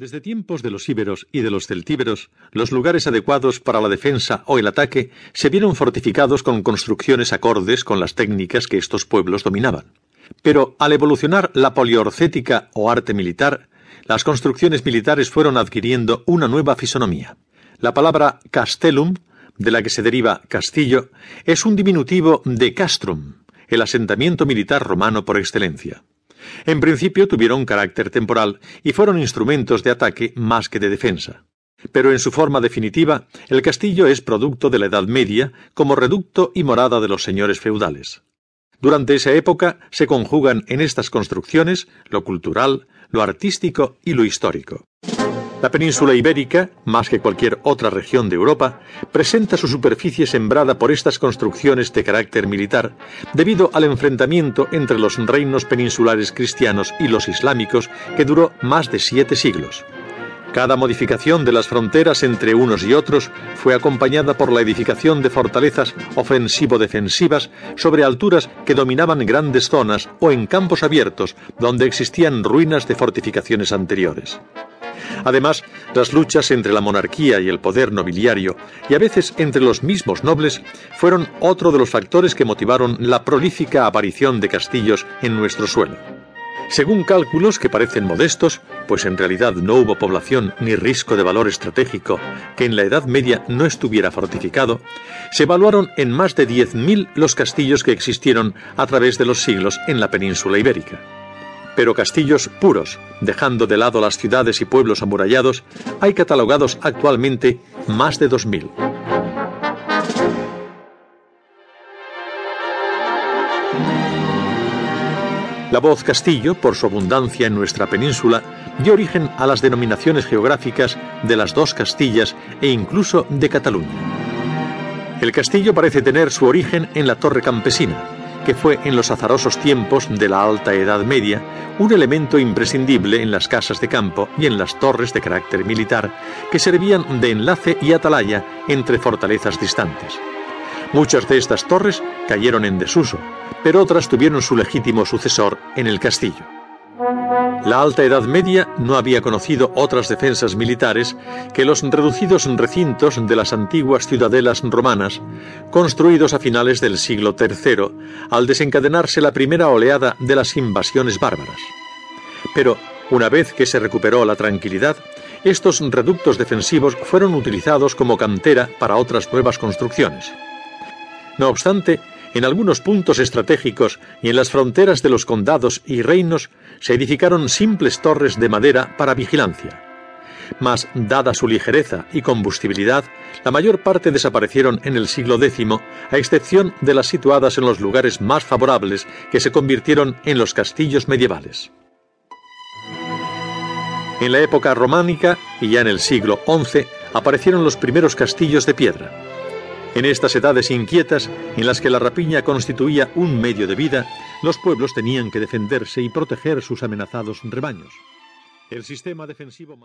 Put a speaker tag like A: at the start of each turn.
A: Desde tiempos de los íberos y de los celtíberos, los lugares adecuados para la defensa o el ataque se vieron fortificados con construcciones acordes con las técnicas que estos pueblos dominaban. Pero al evolucionar la poliorcética o arte militar, las construcciones militares fueron adquiriendo una nueva fisonomía. La palabra castellum, de la que se deriva castillo, es un diminutivo de castrum, el asentamiento militar romano por excelencia. En principio tuvieron carácter temporal y fueron instrumentos de ataque más que de defensa. Pero en su forma definitiva, el castillo es producto de la Edad Media como reducto y morada de los señores feudales. Durante esa época se conjugan en estas construcciones lo cultural, lo artístico y lo histórico. La península ibérica, más que cualquier otra región de Europa, presenta su superficie sembrada por estas construcciones de carácter militar, debido al enfrentamiento entre los reinos peninsulares cristianos y los islámicos que duró más de siete siglos. Cada modificación de las fronteras entre unos y otros fue acompañada por la edificación de fortalezas ofensivo-defensivas sobre alturas que dominaban grandes zonas o en campos abiertos donde existían ruinas de fortificaciones anteriores. Además, las luchas entre la monarquía y el poder nobiliario, y a veces entre los mismos nobles, fueron otro de los factores que motivaron la prolífica aparición de castillos en nuestro suelo. Según cálculos que parecen modestos, pues en realidad no hubo población ni risco de valor estratégico que en la Edad Media no estuviera fortificado, se evaluaron en más de 10.000 los castillos que existieron a través de los siglos en la península ibérica pero castillos puros, dejando de lado las ciudades y pueblos amurallados, hay catalogados actualmente más de 2.000. La voz castillo, por su abundancia en nuestra península, dio origen a las denominaciones geográficas de las dos Castillas e incluso de Cataluña. El castillo parece tener su origen en la torre campesina, que fue en los azarosos tiempos de la Alta Edad Media un elemento imprescindible en las casas de campo y en las torres de carácter militar que servían de enlace y atalaya entre fortalezas distantes. Muchas de estas torres cayeron en desuso, pero otras tuvieron su legítimo sucesor en el castillo. La Alta Edad Media no había conocido otras defensas militares que los reducidos recintos de las antiguas ciudadelas romanas, construidos a finales del siglo III, al desencadenarse la primera oleada de las invasiones bárbaras. Pero, una vez que se recuperó la tranquilidad, estos reductos defensivos fueron utilizados como cantera para otras nuevas construcciones. No obstante, en algunos puntos estratégicos y en las fronteras de los condados y reinos se edificaron simples torres de madera para vigilancia. Mas, dada su ligereza y combustibilidad, la mayor parte desaparecieron en el siglo X, a excepción de las situadas en los lugares más favorables que se convirtieron en los castillos medievales. En la época románica y ya en el siglo XI aparecieron los primeros castillos de piedra. En estas edades inquietas, en las que la rapiña constituía un medio de vida, los pueblos tenían que defenderse y proteger sus amenazados rebaños. El sistema defensivo